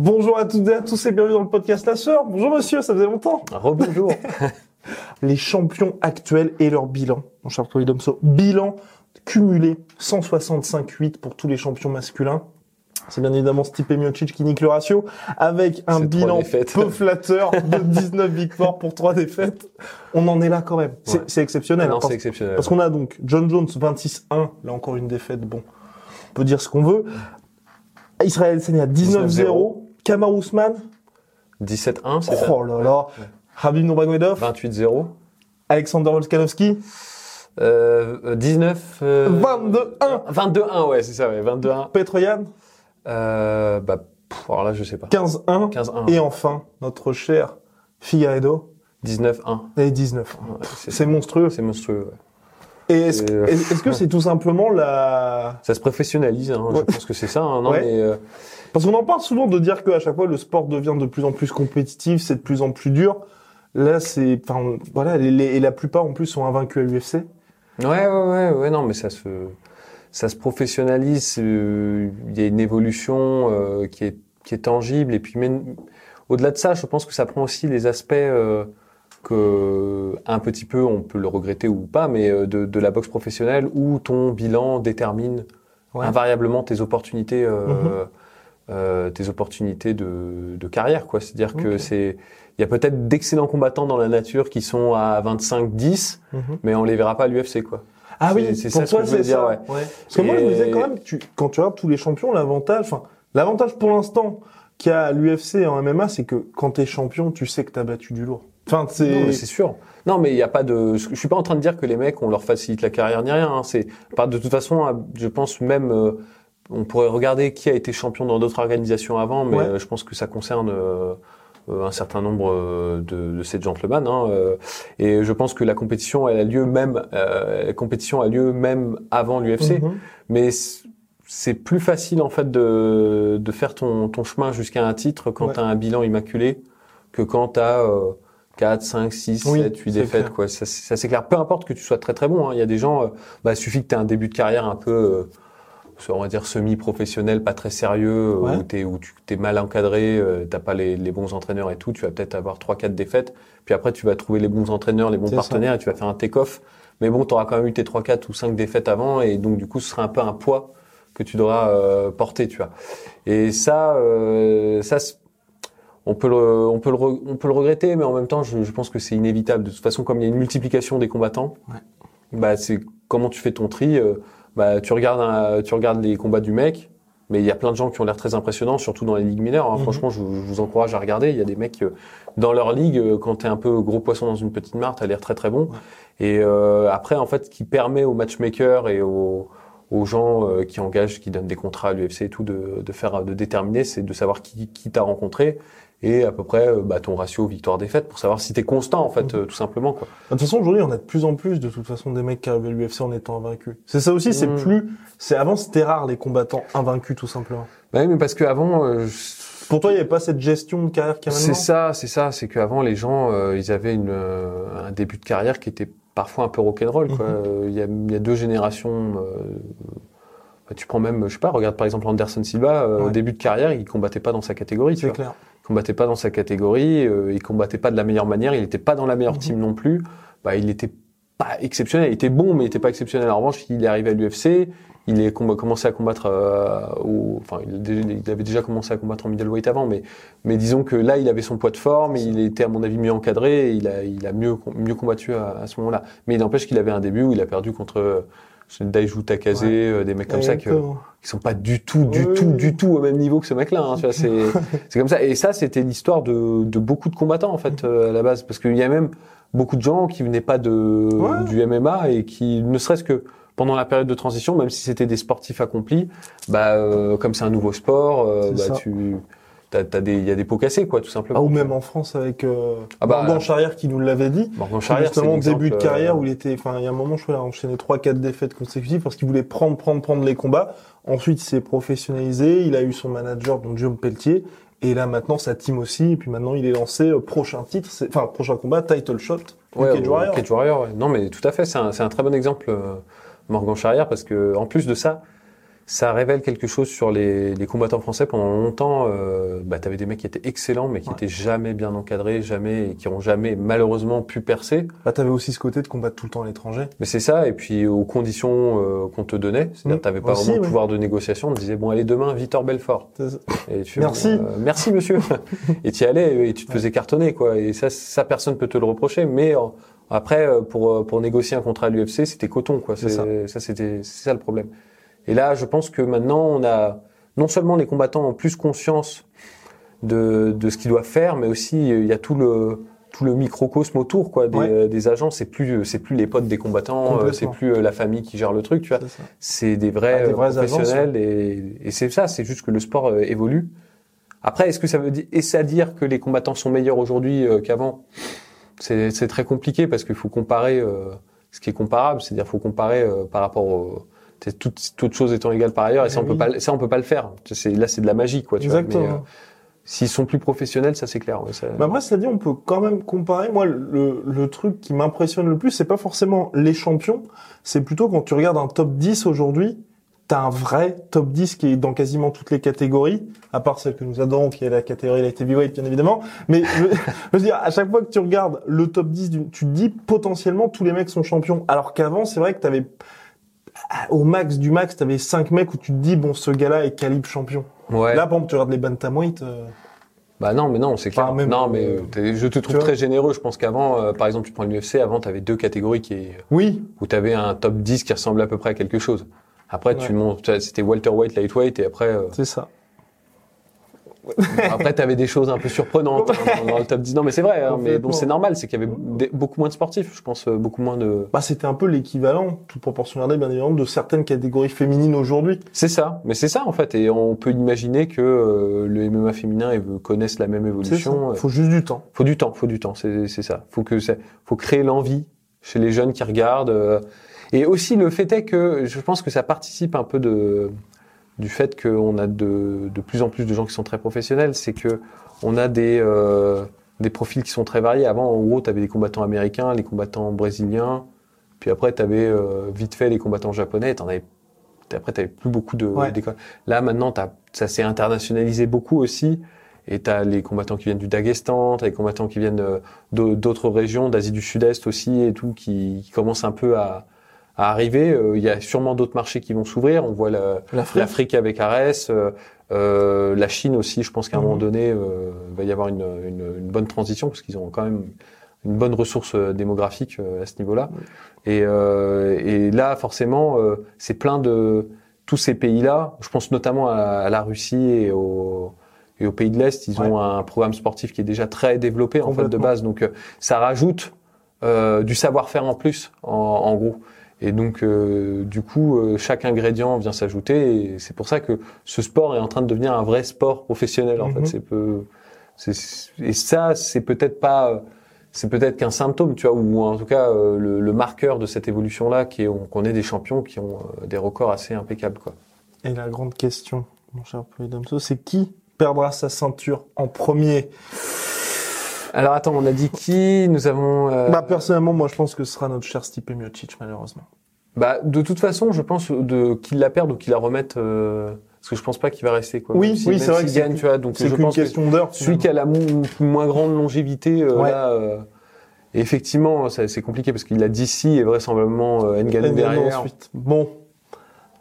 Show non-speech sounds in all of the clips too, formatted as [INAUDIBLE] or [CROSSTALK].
Bonjour à toutes et à tous et bienvenue dans le podcast La Sœur. Bonjour monsieur, ça faisait longtemps. Rebonjour. [LAUGHS] Les champions actuels et leur bilan. Mon cher Troy Domso, bilan cumulé 165-8 pour tous les champions masculins. C'est bien évidemment Stipe Miocic qui nique le ratio avec un bilan peu flatteur de 19 victoires pour 3 défaites. On en est là quand même. C'est Ouais. exceptionnel. non, hein, parce- c'est exceptionnel. Parce qu'on a donc John Jones 26-1, là encore une défaite, bon, on peut dire ce qu'on veut. Israël Senia 19-0, Kamar Ousmane, 17-1, c'est ça oh là là, Habib Nurmagomedov, 28-0. Alexander Volkanovski, Euh, euh, 19... euh, 22-1, 22-1, ouais, c'est ça, ouais, 22-1. Petroyan, Euh, bah, pff, alors là, je sais pas. 15-1, 15-1. et enfin, notre cher Figueiredo, 19-1. et 19-1. Ouais, c'est- C'est monstrueux. C'est monstrueux, ouais. Et est-ce euh, est-ce- est-ce que c'est tout simplement la... Ça se professionnalise, hein, Ouais. je pense que c'est ça, hein, non, Ouais. mais... euh, Parce qu'on en parle souvent de dire qu'à chaque fois le sport devient de plus en plus compétitif, c'est de plus en plus dur. Là, c'est, enfin, voilà, les, les- et la plupart en plus sont invaincus à l'UFC. Ouais, ouais, ouais, ouais, non, mais ça se, ça se professionnalise. euh, Il y a une évolution euh, qui est qui est tangible. Et puis, au-delà de ça, je pense que ça prend aussi les aspects euh, que un petit peu, on peut le regretter ou pas, mais euh, de, de la boxe professionnelle où ton bilan détermine Ouais. invariablement tes opportunités. Euh, Mhm. euh, tes opportunités de, de carrière, quoi. C'est-à-dire que Ok. c'est, il y a peut-être d'excellents combattants dans la nature qui sont à 25-10, mais on les verra pas à l'UFC, quoi. Ah C'est- oui, c'est ça ce que je c'est dire, ouais. Parce que moi je me disais quand même, tu, quand tu regardes tous les champions, l'avantage, enfin, l'avantage pour l'instant qu'il y a à l'UFC et en MMA, c'est que quand t'es champion, tu sais que t'as battu du lourd. Enfin, Non, c'est, sûr. Non, mais il y a pas de. Je suis pas en train de dire que les mecs on leur facilite la carrière ni rien. hein. C'est pas de toute façon. Je pense même. euh, on pourrait regarder qui a été champion dans d'autres organisations avant, mais Ouais. euh, je pense que ça concerne euh, un certain nombre de, de ces gentlemen. Hein, euh, et je pense que la compétition, elle a lieu même. La compétition a lieu même avant l'UFC. Mhm. Mais c'est plus facile en fait de, de faire ton, ton chemin jusqu'à un titre quand Ouais. tu as un bilan immaculé que quand tu as 4, 5, 6, Oui, 7, 8 c'est défaites. clair. Quoi. Ça, ça, c'est clair. Peu importe que tu sois très très bon. hein. Il y a des gens, euh, bah, il suffit que tu aies un début de carrière un peu, euh, on va dire, semi-professionnel, pas très sérieux, euh, Ouais. où, t'es, où tu es mal encadré, euh, t'as pas les, les bons entraîneurs et tout, tu vas peut-être avoir 3-4 défaites. Puis après, tu vas trouver les bons entraîneurs, les bons C'est ça. partenaires et tu vas faire un take-off. Mais bon, tu auras quand même eu tes 3, 4 ou 5 défaites avant et donc du coup, ce sera un peu un poids que tu devras euh, porter, tu vois. Et ça, euh, ça, on peut le, on peut le, on peut le regretter, mais en même temps, je, je pense que c'est inévitable. De toute façon, comme il y a une multiplication des combattants, Ouais. bah c'est comment tu fais ton tri. euh, bah tu regardes, un- tu regardes les combats du mec. Mais il y a plein de gens qui ont l'air très impressionnants, surtout dans les ligues mineures. hein. Mhm. Franchement, je, vous- je vous encourage à regarder. Il y a des mecs euh, dans leur ligue, euh, quand t'es un peu gros poisson dans une petite mare, t'as l'air très très bon. Et euh, après, en fait, ce qui permet aux matchmakers et aux, aux gens euh, qui engagent, qui donnent des contrats à l'UFC et tout, de, de faire, de déterminer, c'est de savoir qui, qui t'a rencontré et à peu près euh, bah, ton ratio victoire-défaite pour savoir si t'es constant, en fait, Mhm. euh, tout simplement. Quoi. De toute façon, aujourd'hui, on a de plus en plus, de toute façon, des mecs qui arrivent à l'UFC en étant invaincus. C'est ça aussi, c'est Mm. plus, c'est avant, c'était rare, les combattants invaincus, tout simplement. Bah oui, mais parce qu'avant, euh, je- Pour toi, il n'y avait pas cette gestion de carrière a C'est ça, c'est ça. C'est qu'avant, les gens, euh, ils avaient une, euh, un début de carrière qui était parfois un peu rock'n'roll. quoi. Mhm. Euh, Il y, a, il y a deux générations. euh, bah, tu prends même, je sais pas, regarde par exemple Anderson Silva. euh, Au début de carrière, il combattait pas dans sa catégorie. Tu C'est clair. Il combattait pas dans sa catégorie. euh, il combattait pas de la meilleure manière. Il était pas dans la meilleure Mhm. team non plus. Bah, il était pas exceptionnel. Il était bon, mais il était pas exceptionnel. En revanche, il est arrivé à l'UFC. Il est com- commencé à combattre euh, au, enfin, il, avait déjà commencé à combattre en middleweight avant, mais, mais disons que là, il avait son poids de forme, et il était à mon avis mieux encadré, et il a, il a mieux, mieux combattu à, à ce moment-là. Mais il n'empêche qu'il avait un début où il a perdu contre, Daiju Takase, Ouais. euh, des mecs comme ça Exactement. qui sont pas du tout, du Oui, tout, du tout au même niveau que ce mec-là. Hein, tu vois, c'est, [LAUGHS] c'est comme ça. Et ça, c'était l'histoire de, de beaucoup de combattants en fait euh, à la base, parce qu'il y a même beaucoup de gens qui venaient pas de Ouais. du MMA et qui, ne serait-ce que pendant la période de transition, même si c'était des sportifs accomplis, bah euh, comme c'est un nouveau sport, euh, bah tu T'as, t'as des, il y a des pots cassés, quoi, tout simplement. Ah, ou même en France avec euh, Ah bah, Morgan Charrière qui nous l'avait dit. Morgan Charrière, c'est justement l'exemple, début de euh, carrière où il était, enfin il y a un moment je crois il a enchaîné trois quatre défaites consécutives parce qu'il voulait prendre prendre prendre les combats. Ensuite il s'est professionnalisé, il a eu son manager donc Guillaume Pelletier et là maintenant sa team aussi et puis maintenant il est lancé euh, prochain titre, c'est- enfin prochain combat title shot. Ouais, Cage Warrior. Cage Warrior, ouais. Non, mais tout à fait. C'est un, c'est un très bon exemple, euh, Morgan Charrière, parce que en plus de ça, ça révèle quelque chose sur les, les combattants français. Pendant longtemps, euh, bah, t'avais des mecs qui étaient excellents, mais qui Ouais. étaient jamais bien encadrés, jamais, et qui ont jamais malheureusement pu percer. Bah t'avais aussi ce côté de combattre tout le temps à l'étranger. Mais c'est ça, et puis aux conditions euh, qu'on te donnait, c'est-à-dire Mm. t'avais pas Aussi, vraiment de oui. pouvoir de négociation. On te disait bon allez demain Victor Belfort. Et tu Merci. euh, merci monsieur. [LAUGHS] et tu y allais et tu te faisais cartonner quoi. Et ça, ça personne peut te le reprocher. Mais euh, après, euh, pour euh, pour négocier un contrat à l'UFC, c'était coton quoi. C'est C'est- Ça c'était c'est ça le problème. Et là, je pense que maintenant, on a non seulement les combattants ont plus conscience de de ce qu'ils doivent faire, mais aussi euh, il y a tout le tout le microcosme autour quoi des, Ouais. euh, des agents. C'est plus c'est plus les potes des combattants, euh, c'est plus la famille qui gère le truc. Tu vois, C'est des vrais, Ah, des professionnels et, et c'est ça, c'est juste que le sport euh, évolue. Après, est-ce que ça veut dire, est-ce à dire que les combattants sont meilleurs aujourd'hui euh, qu'avant? C'est c'est très compliqué parce qu'il faut comparer euh, ce qui est comparable, c'est-à-dire faut comparer par rapport au c'est toutes toutes choses étant égales par ailleurs et ça on Oui. peut pas ça on peut pas le faire. C'est là c'est de la magie quoi. Tu vois. Exactement. Mais, euh, S'ils sont plus professionnels, ça c'est clair. ça- Mais après, dit, on peut quand même comparer. Moi, le, le truc qui m'impressionne le plus, c'est pas forcément les champions, c'est plutôt quand tu regardes un top 10 aujourd'hui, t'as un vrai top 10 qui est dans quasiment toutes les catégories, à part celle que nous adorons, qui est la catégorie light heavyweight, bien évidemment. Mais je, [LAUGHS] je veux dire, à chaque fois que tu regardes le top 10, du- tu te dis potentiellement tous les mecs sont champions. Alors qu'avant, c'est vrai que t'avais au max du max, t'avais cinq mecs où tu te dis bon, ce gars-là est calibre champion. ouais. Là, par exemple, tu regardes les bantamweight. euh, Bah non, mais non, c'est clair. Même, non, mais euh, je te trouve très généreux. Je pense qu'avant, euh, par exemple, tu prends l'UFC, avant, tu avais deux catégories qui, Oui, où tu avais un top 10 qui ressemblait à peu près à quelque chose. Après, tu montes, c'était welterweight, lightweight, et après, euh, c'est ça. Après, tu avais des choses un peu surprenantes hein, dans, le top 10. Non, mais c'est vrai, hein, mais bon, c'est normal, c'est qu'il y avait des- beaucoup moins de sportifs, je pense, euh, beaucoup moins de. Bah, c'était un peu l'équivalent, toute proportion gardée, bien évidemment, de certaines catégories féminines aujourd'hui. C'est ça, mais c'est ça en fait, et on peut imaginer que euh, le MMA féminin et connaissent la même évolution. euh, Faut juste du temps. faut du temps, faut du temps, c'est c'est ça. Faut que ça, faut créer l'envie chez les jeunes qui regardent. euh, et aussi le fait est que je pense que ça participe un peu de du fait qu'on a de, de plus en plus de gens qui sont très professionnels, c'est que on a des euh, des profils qui sont très variés. Avant, en gros, tu avais les combattants américains, les combattants brésiliens, puis après, tu avais vite fait les combattants japonais. T'en avais, après, tu plus beaucoup de Ouais. Là, maintenant, ça s'est internationalisé beaucoup aussi. Et tu as les combattants qui viennent du Daghestan, tu as les combattants qui viennent euh, d'au- d'autres régions, d'Asie du Sud-Est aussi, et tout, qui, qui commencent un peu à, à arriver. Euh, Il y a sûrement d'autres marchés qui vont s'ouvrir. On voit la- L'Afrique. avec Ares, euh, euh, la Chine aussi. Je pense qu'à un Mhm. moment donné, euh, il va y avoir une, une, une bonne transition parce qu'ils ont quand même une bonne ressource euh, démographique à ce niveau-là. Et, euh, et là, forcément, euh, c'est plein de tous ces pays-là. Je pense notamment à, à la Russie et au et aux pays de l'Est, ils ont un programme sportif qui est déjà très développé en fait de base. Donc euh, ça rajoute euh, du savoir-faire en plus, en, en gros. Et donc euh, du coup, euh, chaque ingrédient vient s'ajouter. Et c'est pour ça que ce sport est en train de devenir un vrai sport professionnel. En Mhm. fait, c'est peu. Et ça, c'est peut-être pas. C'est peut-être qu'un symptôme, tu vois, ou en tout cas euh, le, le marqueur de cette évolution-là, qui est qu'on est des champions qui ont euh, des records assez impeccables, quoi. Et la grande question, mon cher Polydamso, c'est qui perdra sa ceinture en premier? Alors attends, on a dit qui? Nous avons. euh, Bah, personnellement, moi, je pense que ce sera notre cher Stipe Miocic, malheureusement. Bah, de toute façon, je pense de qu'il la perde ou qu'il la remette, euh, parce que je pense pas qu'il va rester quoi. Oui, si- oui, c'est vrai c'est gagne, tu vois. Donc C'est je qu'une pense que question d'heure. celui qui a la mo- moins grande longévité, euh, Ouais. là, euh, effectivement, c'est compliqué parce qu'il a DC et vraisemblablement euh, Ngannou derrière. ensuite. Bon.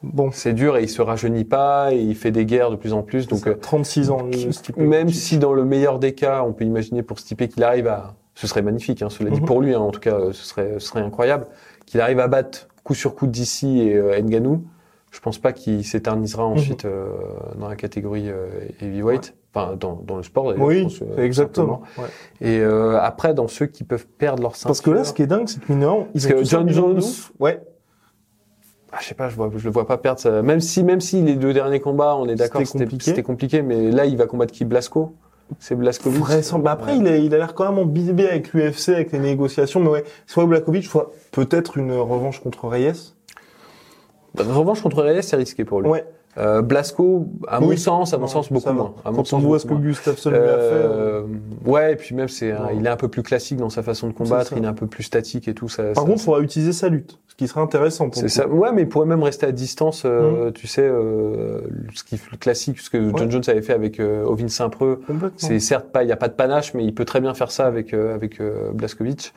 Bon. C'est dur et il se rajeunit pas et il fait des guerres de plus en plus. Donc Donc, euh, 36 ans, le Stipe même si dans le meilleur des cas, on peut imaginer pour Stipe qu'il arrive à, ce serait magnifique, hein, cela dit Mhm. pour lui, hein, en tout cas, ce serait, ce serait incroyable, qu'il arrive à battre coup sur coup d'ici et euh, Ngannou, je pense pas qu'il s'éternisera Mhm. ensuite euh, dans la catégorie euh, heavyweight. Enfin, dans, dans le sport Oui, pense, euh, exactement. Ouais. Et euh, après, dans ceux qui peuvent perdre leur ceinture. Parce que là, ce qui est dingue, c'est que mineur, ils Parce ont que John Jones-. Ouais. Ah, je sais pas, je vois, je le vois pas perdre. Ça. Même si, même si les deux derniers combats, on est d'accord, C'était c'était compliqué. c'était compliqué, mais là, il va combattre qui? Blasco? C'est Blaskovic? Bah après, il a, il a l'air quand même en bisbé avec l'UFC, avec les négociations. Mais ouais, soit Blakovic, soit peut-être une revanche contre Reyes. Revanche contre Reyes, c'est risqué pour lui. Ouais. Euh, Blasco, à mon sens, à mon Non, sens, beaucoup moins. À mon Quand on sens, voit ce que. Gustafsson lui a fait. euh, ouais, et puis même, c'est, un- il est un peu plus classique dans sa façon de combattre, il est un peu plus statique et tout. Ça, Par ça- contre, il faudra utiliser sa lutte, ce qui serait intéressant pour c'est ça. Ouais, mais il pourrait même rester à distance, euh, tu sais, euh, ce qui le classique, ce que John. Jones avait fait avec euh, Ovin Saint-Preux. C'est certes pas, il y a pas de panache, mais il peut très bien faire ça avec euh, avec euh, Blaskovic.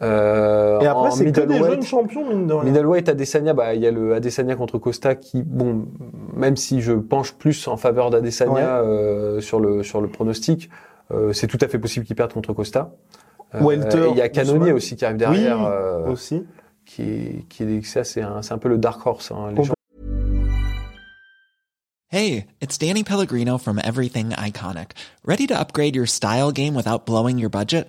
Euh, Et après, c'est que des jeunes champions, mine de rien. Middleweight, Adesanya, bah, il y a le Adesanya contre Costa qui, bon, même si je penche plus en faveur d'Adesanya Ouais. euh, sur le sur le pronostic, euh, c'est tout à fait possible qu'il perde contre Costa. Euh, Welter, et il y a Canonier aussi qui arrive derrière, Oui, euh, Aussi. qui est, qui est, ça c'est un, c'est un peu le dark horse. Hein, les gens Hey, it's Danny Pellegrino from Everything Iconic. Ready to upgrade your style game without blowing your budget?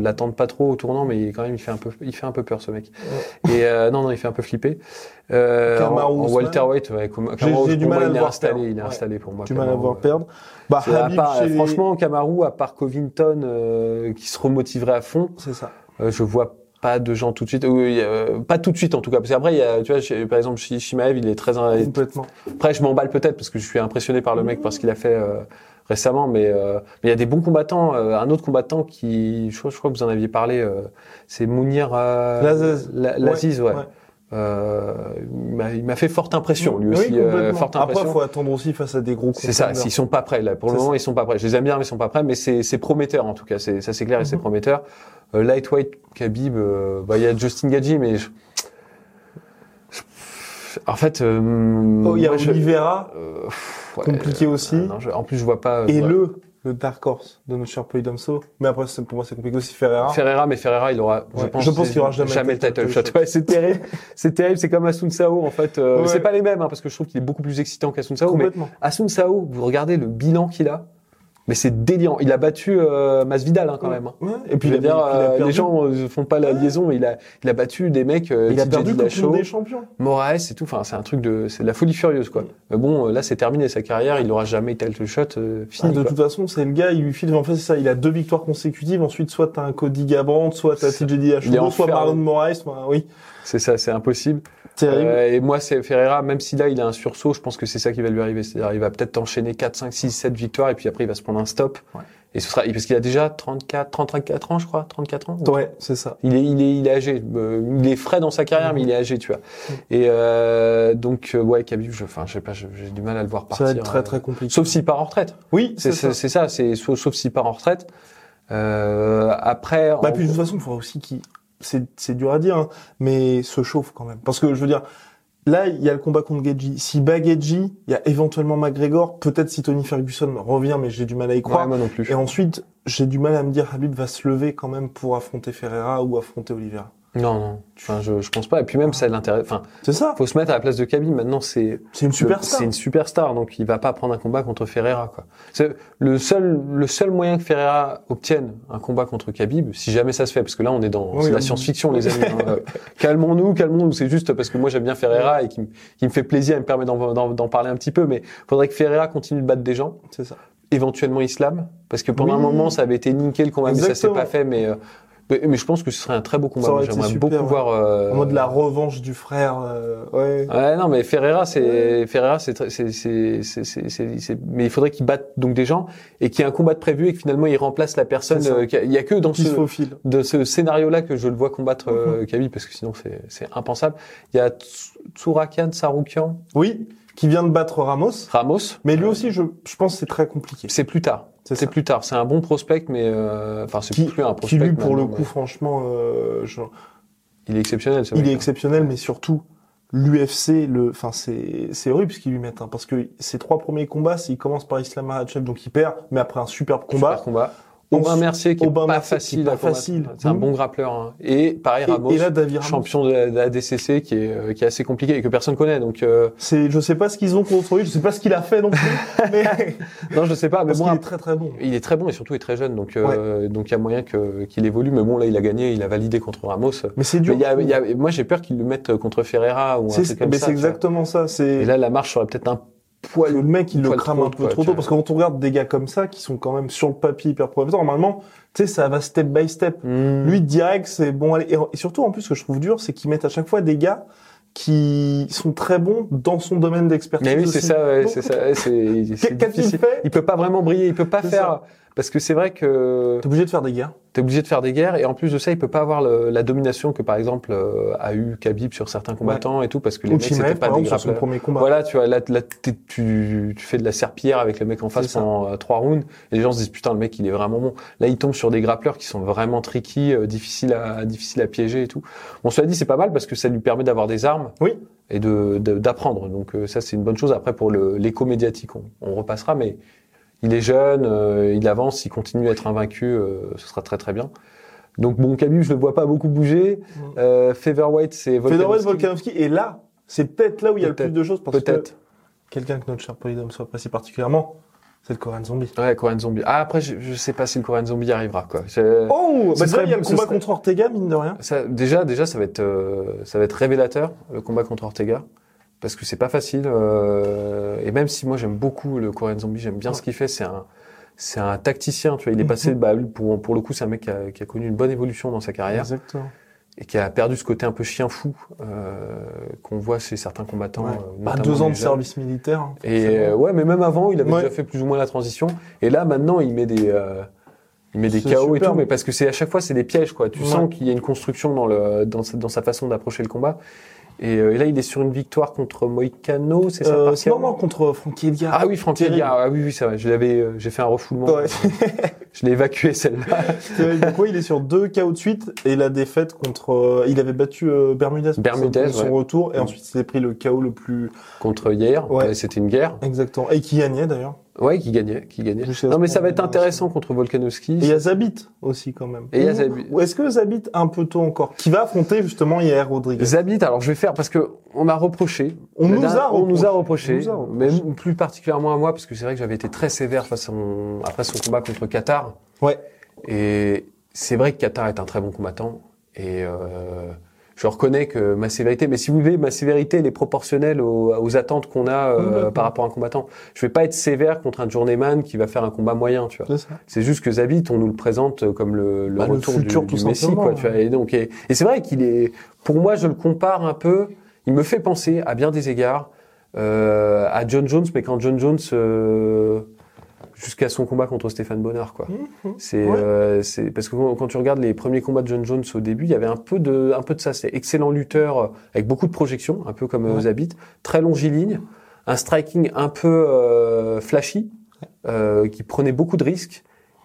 L'attendent pas trop au tournant, mais il, quand même il fait un peu, il fait un peu peur ce mec. Et euh, non non, il fait un peu flipper. Euh, en, Kamaru en Usman. welterweight, ouais, comme- Kamaru, j'ai du mal moi, à il est installé, perdre. il est Ouais. installé pour moi. Du mal à voir euh. perdre. Bah, Habib part- Franchement, Kamaru, à part Covington, euh, qui se remotiverait à fond, C'est ça. euh, je vois pas de gens tout de suite. Euh, pas tout de suite en tout cas. Parce qu'après, il y a, tu vois, par exemple, Shi- Shimaev, il est très. Complètement. Après, je m'emballe peut-être parce que je suis impressionné par le mec parce qu'il a fait euh, récemment, mais euh, mais il y a des bons combattants. euh, un autre combattant qui, je crois, je crois que vous en aviez parlé, euh, c'est Mounir euh. La- Laziz, ouais. ouais. Euh, il m'a- fait forte impression lui Oui, aussi. euh, forte Après, impression. faut attendre aussi face à des gros C'est ça, s'ils sont pas prêts là. Pour le moment, ça. ils sont pas prêts. Je les aime bien, mais ils sont pas prêts. Mais c'est prometteur en tout cas. C'est ça, c'est clair et c'est Mhm. prometteur. Euh, lightweight, Khabib, euh, bah il y a Justin Gaggi, mais je- en fait, euh, Oh, il y a moi, Oliveira ouais, Compliqué aussi. en plus, je vois pas. et ouais. le, le Dark Horse de notre cher Polydomso. Mais après, pour moi, c'est compliqué aussi. Ferreira. Ferreira, mais Ferreira, il aura, je pense, je pense qu'il aura jamais jamais le le title shot. Ouais, c'est terrible. c'est terrible. C'est comme Asun Sao, en fait. Euh, Ouais. C'est pas les mêmes, hein, parce que je trouve qu'il est beaucoup plus excitant qu'Asun Sao. Mais Complètement. Asun Sao, vous regardez le bilan qu'il a. Mais c'est délirant. Il a battu euh, Masvidal hein, quand même. hein. Ouais. Et Puis puis, il a, dire, il a euh, les gens euh, font pas la liaison, mais il a, il a battu des mecs, euh, il a perdu contre des champions. Moraes et tout. Enfin, c'est un truc de, c'est de la folie furieuse, quoi. Mais bon, euh, là, c'est terminé sa carrière. Il aura jamais title shot euh, Ah, fini. de quoi. toute façon, c'est le gars, il lui file, en fait, c'est ça, il a deux victoires consécutives, ensuite, soit t'as un Cody Garbrandt, soit t'as C'est- TJ Dillashaw, soit. Marlon Moraes, enfin, oui. C'est ça, c'est impossible. Terrible. Euh, et moi, c'est Ferreira, même si là, il a un sursaut, je pense que c'est ça qui va lui arriver. C'est-à-dire, il va peut-être enchaîner 4, 5, 6, 7 victoires, et puis après, il va se prendre un stop. Ouais. Et ce sera, parce qu'il a déjà 34, 34 ans, je crois, 34 ans. ouais, c'est ça. Il est, il est, il est âgé. Euh, il est frais dans sa carrière, mais il est âgé, tu vois. Et euh, donc, euh, ouais, Khabib, je, enfin, je sais pas, j'ai du mal à le voir Ça partir. va être très, très compliqué. Sauf s'il part en retraite. Oui, C'est ça. c'est- c'est ça, c'est sauf, sauf s'il part en retraite. Euh, après, Bah, en- puis de toute façon, il faudra aussi qu'il, c'est, c'est dur à dire, hein, mais se chauffe quand même. Parce que, je veux dire, là, il y a le combat contre Gedji. Si bat Gedji, il y a éventuellement McGregor, peut-être si Tony Ferguson revient, mais j'ai du mal à y Ouais, croire. moi non plus. Et ensuite, j'ai du mal à me dire Habib va se lever quand même pour affronter Ferreira ou affronter Oliveira. Non, non. Enfin, je, je pense pas. Et puis même, ça l'intéresse. Enfin, C'est ça. faut se mettre à la place de Khabib. Maintenant, c'est C'est une Le- superstar. C'est une superstar, donc il va pas prendre un combat contre Ferreira. Quoi. C'est le seul, le seul moyen que Ferreira obtienne un combat contre Khabib, si jamais ça se fait, parce que là on est dans Oui, c'est la science-fiction, les amis. hein. [LAUGHS] Euh, calmons-nous, calmons-nous. C'est juste parce que moi j'aime bien Ferreira et qui, me- fait plaisir et me permet d'en, parler un petit peu. Mais faudrait que Ferreira continue de battre des gens, C'est ça. éventuellement Islam, parce que pendant Oui. un moment ça avait été nickel le combat, mais ça s'est pas fait. Mais euh, Mais, mais je pense que ce serait un très beau combat. J'aimerais beaucoup ouais. voir. euh, En mode la revanche du frère. euh, ouais. Ouais, non, mais Ferreira, c'est Ferreira, c'est mais il faudrait qu'il batte donc des gens et qu'il y ait un combat de prévu et que finalement il remplace la personne. Euh, il y a que dans Qui ce de ce scénario-là que je le vois combattre euh, Mhm. Khabib parce que sinon c'est c'est impensable. Il y a Tsu- Tsurakan Saroukian, Oui, qui vient de battre Ramos. Ramos. Mais lui aussi, je, je pense que c'est très compliqué. C'est plus tard. C'est plus tard. C'est un bon prospect, mais euh, enfin c'est Qui, plus un qui prospect. lui, pour le coup, franchement, euh, je- il est exceptionnel. Ce il mec, est hein. exceptionnel, mais surtout, l'UFC, le, enfin, c'est, c'est horrible ce qu'ils lui mettent, hein, parce que ses trois premiers combats, c'est il commence par Islam Makhachev, donc il perd, mais après un superbe combat. Super combat. Aubin Mercier qui est pas Mercier facile pas. C'est un bon grappleur. hein. Et pareil Ramos. et là, David Ramos, champion de la, de la DCC qui est, euh, qui est assez compliqué et que personne connaît. Donc, euh, c'est, je sais pas ce qu'ils ont contre lui, je sais pas ce qu'il a fait non plus, [LAUGHS] mais, non, je sais pas, mais parce bon, qu'il est très très bon. il est très bon et surtout il est très jeune. Donc, euh, donc il y a moyen que, qu'il évolue. Mais bon, là, il a gagné, il a validé contre Ramos. Mais c'est Mais dur. il y a, il y a- moi, j'ai peur qu'il le mette contre Ferreira ou un c'est, truc comme mais ça. c'est exactement ça, c'est, Et là, la marche serait peut-être un poil. le mec, il le crame un peu quoi, trop tôt, parce que quand on regarde des gars comme ça, qui sont quand même sur le papier hyper prometteurs, normalement, tu sais, ça va step by step. Hmm. Lui, direct, c'est bon. allez. Et, surtout, en plus, ce que je trouve dur, c'est qu'ils mettent à chaque fois des gars qui sont très bons dans son domaine d'expertise. Mais oui, c'est ça, ouais, c'est ça, ouais, c'est, c'est difficile. fait Il peut pas vraiment briller, il peut pas C'est faire, ça. Parce que c'est vrai que T'es obligé de faire des guerres. t'es obligé de faire des guerres et en plus de ça, il peut pas avoir le- la domination que par exemple euh, a eu Khabib sur certains combattants et tout parce que les Ou mecs c'était pas des exemple, premier combat. Voilà, tu vois, là, là tu, tu fais de la serpillière avec le mec en face pendant euh, trois rounds et les gens se disent putain le mec il est vraiment bon. Là il tombe sur des grappleurs qui sont vraiment tricky, euh, difficiles à difficiles à piéger et tout. Bon cela dit c'est pas mal parce que ça lui permet d'avoir des armes Oui. et de de- d'apprendre. Donc euh, ça c'est une bonne chose. Après pour le l'écho médiatique on, on repassera mais il est jeune, euh, il avance, il continue à être invaincu, euh, ce sera très très bien. Donc bon Khabib je le vois pas beaucoup bouger. Euh, Featherweight c'est Volkanovski. Volkanovski. Et là, c'est peut-être là où il y a le plus de choses parce que Peut-être. quelqu'un que notre cher Polydome soit apprécie particulièrement, c'est le Korean Zombie. Ouais, Korean Zombie. Ah, après, je, je sais pas si le Korean Zombie y arrivera, quoi. Oh, bah serait- déjà, il y a le combat serait- contre Ortega, mine de rien. Ça, déjà, déjà, ça va être, euh, ça va être révélateur, le combat contre Ortega. Parce que c'est pas facile, euh, et même si moi j'aime beaucoup le Korean Zombie, j'aime bien ce qu'il fait, c'est un, c'est un tacticien, tu vois, il est passé, Mhm. bah, pour, pour le coup, c'est un mec qui a, qui a connu une bonne évolution dans sa carrière, Exactement. et qui a perdu ce côté un peu chien fou, euh, qu'on voit chez certains combattants. Ouais. euh, deux ans de jeunes. service militaire. hein, Et euh, ouais, mais même avant, il avait Ouais. déjà fait plus ou moins la transition. Et là, maintenant, il met des, euh, il met des KO et tout, mais parce que c'est à chaque fois c'est des pièges, quoi. Tu sens qu'il y a une construction dans le, dans, sa- dans sa façon d'approcher le combat. Et, euh, et là, il est sur une victoire contre Moicano, c'est ça Euh, non, non, contre Frankie Edgar. Ah oui, Frankie. Edgar. Ah oui, oui, c'est vrai. Je l'avais, euh, j'ai fait un refoulement. Ouais. Je l'ai évacué celle-là. Euh, Donc ouais, il est sur deux KO de suite et la défaite contre. euh, il avait battu euh, Bermudez. Bermudez, son, ouais. retour et Mm. ensuite il s'est pris le KO le plus contre hier. Ouais, C'était une guerre. exactement et qui gagnait d'ailleurs. Ouais, qui gagnait, qui gagnait. Non, mais ça va être intéressant contre Volkanovski. Et il y a Zabit aussi quand même. Et il y a Zabit. Ou est-ce que Zabit un peu tôt encore qui va affronter justement Yair Rodriguez? Zabit, alors je vais faire parce que on m'a reproché. On nous dernière- a on nous a reproché. reproché, On nous a reproché. même plus particulièrement à moi parce que c'est vrai que j'avais été très sévère face à après son combat contre Qatar. Ouais. Et c'est vrai que Qatar est un très bon combattant et euh, je reconnais que ma sévérité, mais si vous voulez, ma sévérité elle est proportionnelle aux, aux attentes qu'on a euh, par rapport à un combattant. Je vais pas être sévère contre un journeyman qui va faire un combat moyen, tu vois. C'est juste que Zabit, on nous le présente comme le, le Bah, le retour futur, du, du Messi, quoi. Tu vois. Et donc, et, et c'est vrai qu'il est, pour moi, je le compare un peu. Il me fait penser, à bien des égards, euh, à John Jones, mais quand John Jones, euh, jusqu'à son combat contre Stéphane Bonnard, quoi. Mhm. C'est, Ouais. euh, c'est parce que quand, quand tu regardes les premiers combats de John Jones au début, il y avait un peu de, un peu de ça. C'était excellent lutteur euh, avec beaucoup de projections, un peu comme euh, Ouais. Zabit, très longiligne, un striking un peu euh, flashy, euh, qui prenait beaucoup de risques.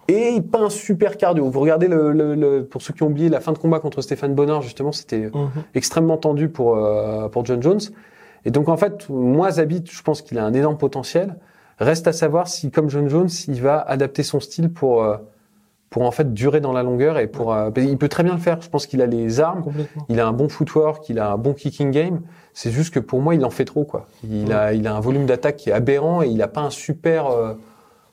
Et pas un super cardio. Vous regardez le, le, le- pour ceux qui ont oublié la fin de combat contre Stéphane Bonnard, justement, c'était Mhm. extrêmement tendu pour euh, pour John Jones. Et donc en fait, moi Zabit, je pense qu'il a un énorme potentiel. Reste à savoir si, comme John Jones, il va adapter son style pour euh, pour en fait durer dans la longueur et pour. euh, il peut très bien le faire. Je pense qu'il a les armes, il a un bon footwork, il a un bon kicking game. C'est juste que pour moi, il en fait trop quoi. Il Ouais. a il a un volume d'attaque qui est aberrant et il a pas un super euh,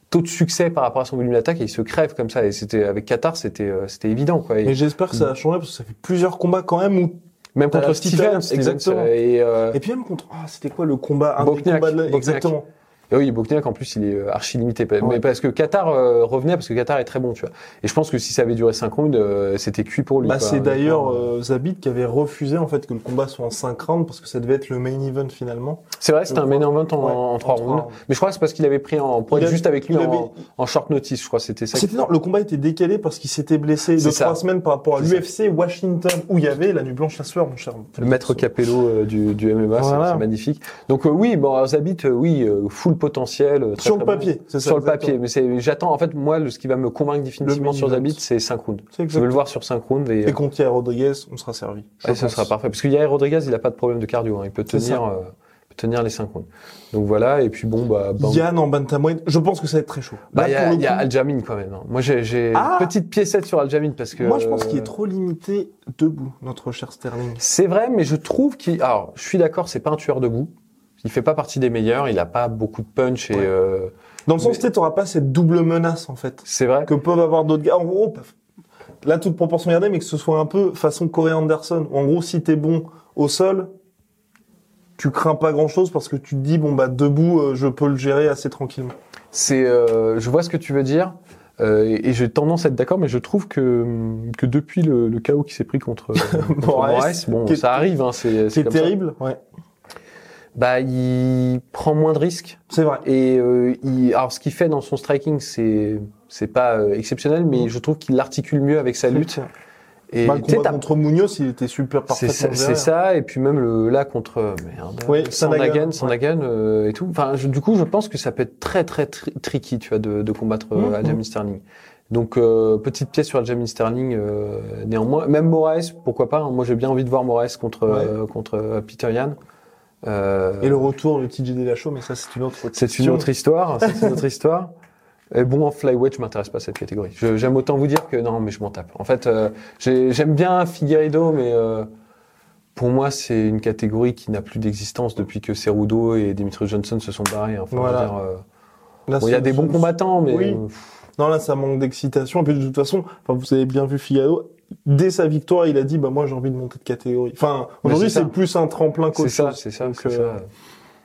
taux de succès par rapport à son volume d'attaque et il se crève comme ça. Et c'était avec Qatar, c'était euh, c'était évident quoi. Et Et j'espère que ça a changé parce que ça fait plusieurs combats quand même où même contre Stevens, exactement. euh, et euh, et puis même contre ah c'était quoi le combat un des Bochniak, combats de la- exactement Et oui, Bokniak en plus il est euh, archi limité, mais Ouais. parce que Qatar euh, revenait parce que Qatar est très bon, tu vois. Et je pense que si ça avait duré 5 rounds, euh, c'était cuit pour lui. Bah, c'est d'ailleurs Honnêtement, euh, Zabit qui avait refusé en fait que le combat soit en 5 rounds parce que ça devait être le main event finalement. C'est vrai, c'était un main event en, Ouais, en 3 en trois rounds. rounds. Mais je crois que c'est parce qu'il avait pris en pour Il être a- juste avec lui en, avait- en short notice, je crois. C'était ça. C'était non, le combat était décalé parce qu'il s'était blessé de C'est ça. trois semaines par rapport à l'UFC Washington où il y avait la nuit blanche la sueur, mon cher. Le maître Capello euh, du, du MMA, c'est- Voilà. c'est magnifique. Donc euh, oui, bon, Zabit, oui, euh, full potentiel. euh, très, Sur très le bon. papier, c'est ça. Sur le papier, mais c'est, j'attends. En fait, moi, ce qui va me convaincre définitivement sur. Zabit, c'est 5 rounds. Je veux le voir sur 5 rounds et, Et contre Yair Rodriguez, on sera servi. Ouais, ça sera parfait. Parce que Yair Rodriguez, il a pas de problème de cardio. hein. Il peut tenir, euh, peut tenir les 5 rounds. Donc voilà. Et puis bon, bah, bah, Yann en bantamweight, je pense que ça va être très chaud. bah, il y a, y a coup, Aljamin quand même. hein. Moi, j'ai, Ah petite piécette sur Aljamin parce que. Moi, je pense qu'il est euh, trop limité debout, notre cher Sterling. C'est vrai, mais je trouve qu'il. Alors, je suis d'accord, c'est pas un tueur debout. Il fait pas partie des meilleurs. Il a pas beaucoup de punch et Ouais. euh, Dans le sens, tu t'auras pas cette double menace, en fait, c'est vrai. que peuvent avoir d'autres gars. En gros, là, toute proportion gardée, mais que ce soit un peu façon Corey Anderson. En gros, si t'es bon au sol, tu crains pas grand chose parce que tu te dis, bon, bah, debout, euh, je peux le gérer assez tranquillement. C'est, euh, je vois ce que tu veux dire. euh, et et j'ai tendance à être d'accord, mais je trouve que que depuis le, le chaos qui s'est pris contre, [LAUGHS] contre Moraes, bon, qui est- ça arrive, hein, c'est ça. terrible, ouais. Bah, il prend moins de risques C'est vrai. et euh, il, alors ce qu'il fait dans son striking, c'est c'est pas euh, exceptionnel, mais Mm. je trouve qu'il l'articule mieux avec sa lutte. Et Bah, le combat contre Munoz, il était super parfaitement c'est ça, et puis même le là contre euh, merde, Oui, Sandhagen euh, et tout. Enfin, je- du coup, je pense que ça peut être très très tri- tricky, tu vois, de, de combattre euh. Aljamain Sterling. Donc euh, petite pièce sur Aljamain Sterling. euh, néanmoins, même Moraes, pourquoi pas hein. Moi, j'ai bien envie de voir Moraes contre euh, contre euh, Peter Yan. Euh, Et le retour de TJ Dillashaw, mais ça, c'est une autre c'est une autre histoire. C'est une autre histoire. Et bon, en flyweight, je m'intéresse pas à cette catégorie. J'aime autant vous dire que non, mais je m'en tape. En fait, euh, j'ai- j'aime bien Figueiredo, mais euh, pour moi, c'est une catégorie qui n'a plus d'existence depuis que Cerudo et Dimitri Johnson se sont barrés. Enfin, je veux Voilà. dire, Là, bon, il y a des bons combattants, mais Oui. Non, là, ça manque d'excitation. Et puis, de toute façon, enfin, vous avez bien vu Figaro. Dès sa victoire, il a dit, bah, moi, j'ai envie de monter de catégorie. Enfin, aujourd'hui, c'est plus un tremplin c'est qu'autre ça, chose. c'est ça, c'est euh, ça.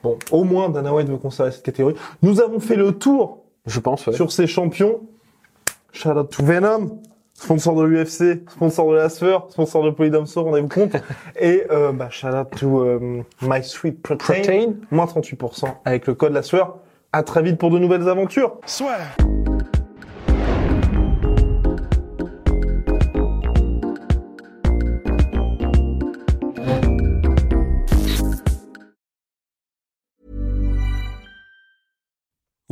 Bon, au moins, Dana White veut conserver cette catégorie. Nous avons fait le tour Je pense, ouais. sur ces champions. Shout out to Venom, sponsor de l'UFC, sponsor de la Sphere, sponsor de Polydomso, rendez-vous compte. [LAUGHS] Et, euh, bah, shout out to euh, My Sweet Protein. Protein. Moins 38% avec le code la Sueur. À très vite pour de nouvelles aventures.